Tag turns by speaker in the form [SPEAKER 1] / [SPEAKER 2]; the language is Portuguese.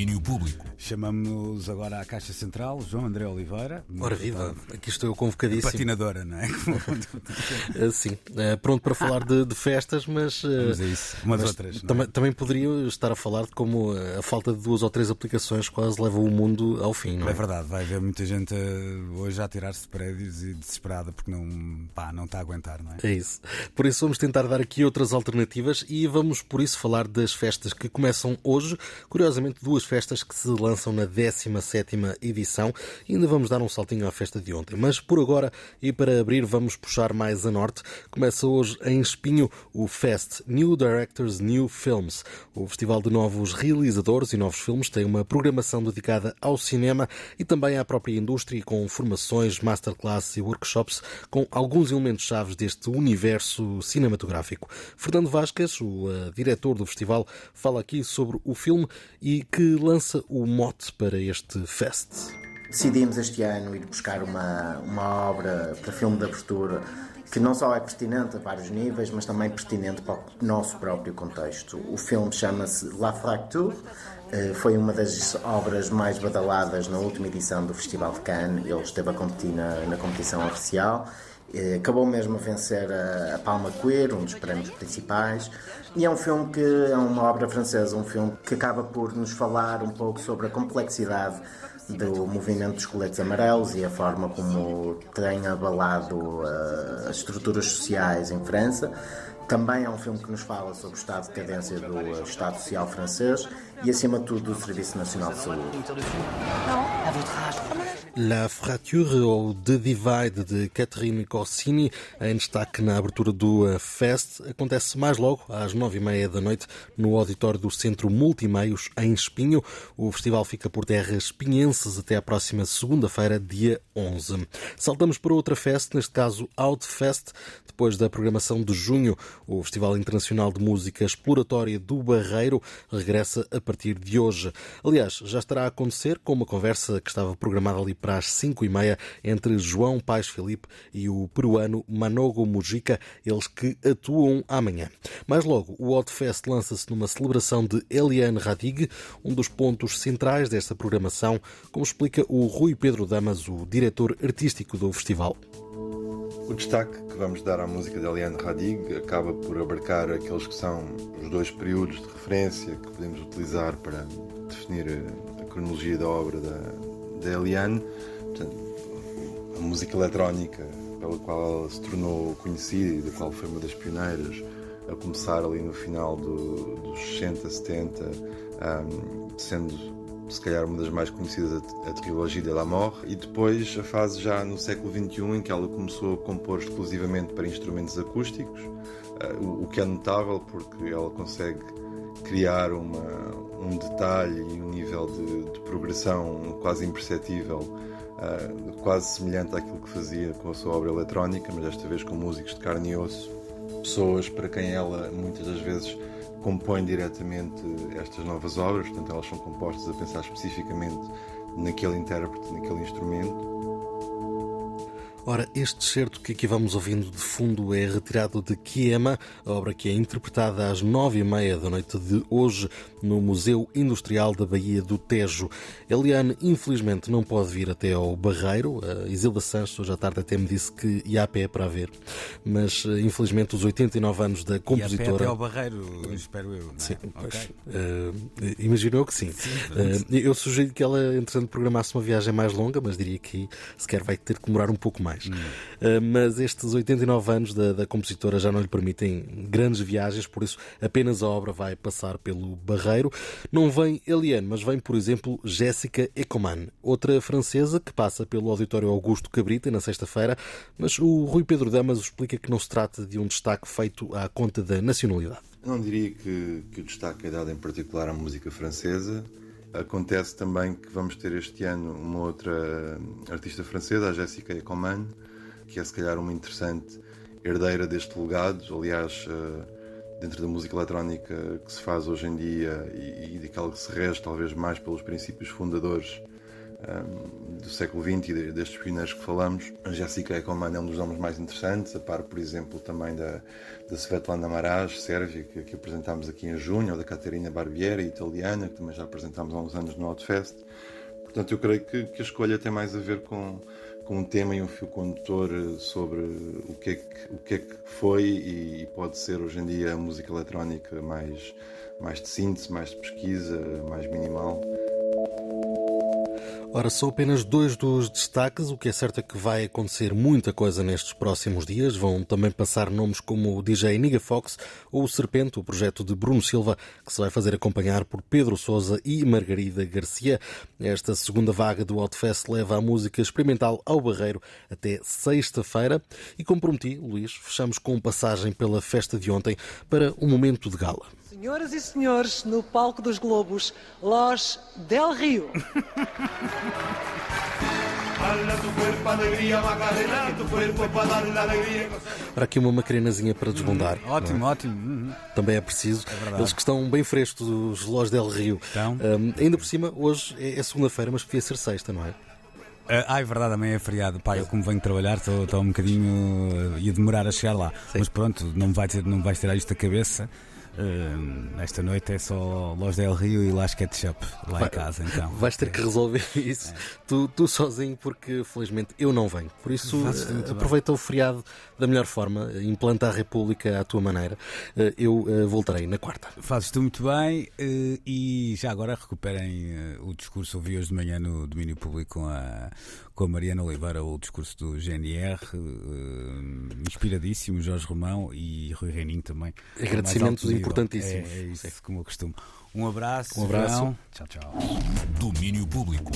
[SPEAKER 1] domínio público.
[SPEAKER 2] Chamamos agora à Caixa Central, João André Oliveira.
[SPEAKER 3] Ora viva, aqui estou eu convocadíssimo.
[SPEAKER 2] Patinadora, não é?
[SPEAKER 3] Eh, sim, eh, pronto para falar de, de festas, mas.
[SPEAKER 2] Eh, Vamos a isso, umas
[SPEAKER 3] mas
[SPEAKER 2] outras.
[SPEAKER 3] Também, também poderia estar a falar de como a falta de duas ou três aplicações quase leva o mundo ao fim, não é?
[SPEAKER 2] É verdade, vai haver muita gente hoje a tirar-se de prédios e desesperada porque não, pá, não está a aguentar, não é?
[SPEAKER 3] É isso. Por isso vamos tentar dar aqui outras alternativas e vamos por isso falar das festas que começam hoje. Curiosamente, duas festas que se lançam na 17 edição e ainda vamos dar um saltinho à festa de ontem. Mas por agora e para abrir vamos puxar mais a norte. Começa hoje em Espinho o Fest New Directors New Films. O festival de novos realizadores e novos filmes tem uma programação dedicada ao cinema e também à própria indústria com formações, masterclasses e workshops com alguns elementos chaves deste universo cinematográfico. Fernando Vasquez, o uh, diretor do festival, fala aqui sobre o filme e que lança o mote para este fest.
[SPEAKER 4] Decidimos este ano ir buscar uma, uma obra para filme de abertura que não só é pertinente a vários níveis, mas também pertinente para o nosso próprio contexto. O filme chama-se La Fracture, eh, foi uma das obras mais badaladas na última edição do Festival de Cannes, ele esteve a competir na, na competição oficial acabou mesmo a vencer a, Palma Queer, um dos prémios principais, e é um filme que é uma obra francesa, um filme que acaba por nos falar um pouco sobre a complexidade do movimento dos coletes amarelos e a forma como tem abalado uh, as estruturas sociais em França. Também é um filme que nos fala sobre o estado de decadência do Estado Social francês e, acima de tudo, do Serviço Nacional de Saúde.
[SPEAKER 3] La Frature ou The Divide de Catherine Corsini, em destaque na abertura do eh, Fest, acontece mais logo às nove e meia da noite no auditório do Centro Multimeios em Espinho. O festival fica por terras espinhenses até a próxima segunda-feira, dia 11. Saltamos para outra festa, neste caso Outfest, depois da programação de junho. O Festival Internacional de Música Exploratória do Barreiro regressa a partir de hoje. Aliás, já estará a acontecer com uma conversa que estava programada ali para as 5 e meia entre João Pais Felipe e o peruano Manogo Mujica, eles que atuam amanhã. Mais logo, o Outfest lança-se numa celebração de Eliane Radig, um dos pontos centrais desta programação, como explica o Rui Pedro Damas, o diretor artístico do festival.
[SPEAKER 5] O destaque que vamos dar à música de Eliane Radig acaba por abarcar aqueles que são os dois períodos de referência que podemos utilizar para definir a cronologia da obra da, da Eliane, portanto, a música eletrónica pela qual ela se tornou conhecida e da qual foi uma das pioneiras, a começar ali no final do, dos 60, 70, um, sendo se calhar uma das mais conhecidas, a, trilogia de La Mort, e depois a fase já no século XXI em que ela começou a compor exclusivamente para instrumentos acústicos, uh, o, que é notável porque ela consegue criar uma, um detalhe e um nível de, de progressão quase imperceptível, uh, quase semelhante àquilo que fazia com a sua obra eletrónica, mas desta vez com músicos de carne e osso, pessoas para quem ela muitas das vezes compõe diretamente estas novas obras, portanto elas são compostas a pensar especificamente naquele intérprete, naquele instrumento
[SPEAKER 3] Ora, este certo que aqui vamos ouvindo de fundo é retirado de Kiema, a obra que é interpretada às nove e meia da noite de hoje no Museu Industrial da Baía do Tejo. Eliane, infelizmente, não pode vir até ao Barreiro. A Isilda Santos, hoje à tarde, até me disse que ia a pé para ver. Mas, eh, infelizmente, os 89 anos da compositora...
[SPEAKER 2] E a pé até ao Barreiro, espero eu.
[SPEAKER 3] Sim, pois, uh, imaginou que sim. sim uh, eu sugiro que ela, entretanto, programasse uma viagem mais longa, mas diria que sequer vai ter que demorar um pouco mais mais. Hum. Uh, mas estes 89 anos da, da, compositora já não lhe permitem grandes viagens, por isso apenas a obra vai passar pelo Barreiro. Não vem Eliane, mas vem, por exemplo, Jéssica Ecoman, outra francesa que passa pelo Auditório Augusto Cabrita na sexta-feira, mas o Rui Pedro Damas explica que não se trata de um destaque feito à conta da nacionalidade.
[SPEAKER 5] Não diria que, que o destaque é dado em particular à música francesa. Acontece também que vamos ter este ano uma outra artista francesa, a Jessica Ecoman, que é se calhar uma interessante herdeira deste legado. Aliás, eh, dentro da música eletrónica que se faz hoje em dia e, e daquela que se rege talvez mais pelos princípios fundadores um, do século XX e destes pioneiros que falamos. A Jessica Ekelman é um dos nomes mais interessantes, a par, por exemplo, também da, da Svetlana Maraj, sérvia, que, que apresentámos aqui em junho, ou da Caterina Barbieri, italiana, que também já apresentámos há uns anos no Outfest. Portanto, eu creio que, que a escolha tem mais a ver com, com um tema e um fio condutor sobre o que é que, o que, é que foi e, e pode ser hoje em dia a música eletrónica mais, mais de síntese, mais de pesquisa, mais minimal.
[SPEAKER 3] Ora, são apenas dois dos destaques. O que é certo é que vai acontecer muita coisa nestes próximos dias. Vão também passar nomes como o DJ Niga Fox ou o Serpente, o projeto de Bruno Silva, que se vai fazer acompanhar por Pedro Sousa e Margarida Garcia. Esta segunda vaga do Outfest leva a música experimental ao Barreiro até sexta-feira. E como prometi, Luís, fechamos com passagem pela festa de ontem para um momento de gala.
[SPEAKER 1] Senhoras e senhores, no palco dos Globos, Los Del Rio.
[SPEAKER 3] Para aqui uma macarenazinha para desbundar.
[SPEAKER 2] Uhum, ótimo, é? ótimo. Uhum.
[SPEAKER 3] Também é preciso. É Eles que estão bem frescos, os Los Del Rio.
[SPEAKER 2] Então.
[SPEAKER 3] Um, ainda por cima, hoje é, é segunda-feira, mas podia ser sexta, não é?
[SPEAKER 2] Ah, é verdade, amanhã é feriado. Pá, eu como venho trabalhar, estou um bocadinho. Uh, ia demorar a chegar lá. Sim. Mas pronto, não, vai ter, não vais tirar isto da cabeça. Uh, esta noite é só Los del Rio e Las Ketchup lá Vai, em casa. Então.
[SPEAKER 3] Vais ter que resolver isso é. tu, tu sozinho, porque felizmente eu não venho. Por isso, uh, aproveita bem. o feriado da melhor forma, implanta a República à tua maneira. Uh, eu uh, voltarei na quarta.
[SPEAKER 2] Fazes tu muito bem e já agora recuperem o discurso. Ouvi hoje de manhã no domínio público com a, com a Mariana Oliveira o discurso do GNR, inspiradíssimo, Jorge Romão e Rui Reininho também.
[SPEAKER 3] Agradecimentos importantíssimos.
[SPEAKER 2] É, é isso, como eu costumo. Um abraço.
[SPEAKER 3] Um abraço.
[SPEAKER 2] Tchau, tchau. Domínio Público.